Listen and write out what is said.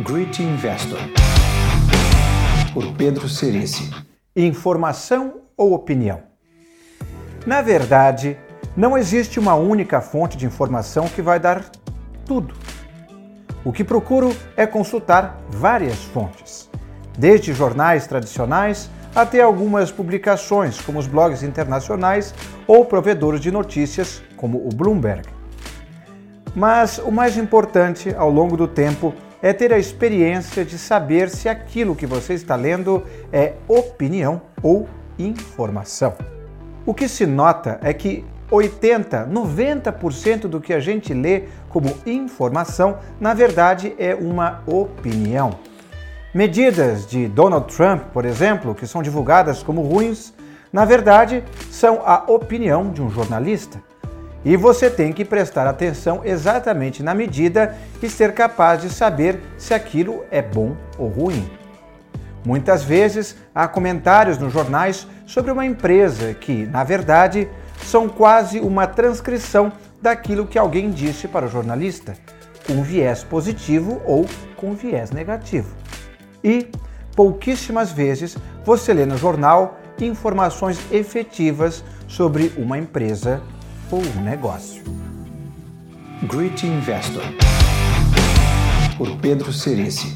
Great Investor, por Pedro Cerici. Informação ou opinião? Na verdade, não existe uma única fonte de informação que vai dar tudo. O que procuro é consultar várias fontes, desde jornais tradicionais até algumas publicações, como os blogs internacionais ou provedores de notícias, como o Bloomberg. Mas o mais importante ao longo do tempo é ter a experiência de saber se aquilo que você está lendo é opinião ou informação. O que se nota é que 80, 90% do que a gente lê como informação, na verdade é uma opinião. Medidas de Donald Trump, por exemplo, que são divulgadas como ruins, na verdade são a opinião de um jornalista. E você tem que prestar atenção exatamente na medida e ser capaz de saber se aquilo é bom ou ruim. Muitas vezes há comentários nos jornais sobre uma empresa que, na verdade, são quase uma transcrição daquilo que alguém disse para o jornalista, com viés positivo ou com viés negativo. E, pouquíssimas vezes, você lê no jornal informações efetivas sobre uma empresa ou um negócio. Great Investor, por Pedro Cerici.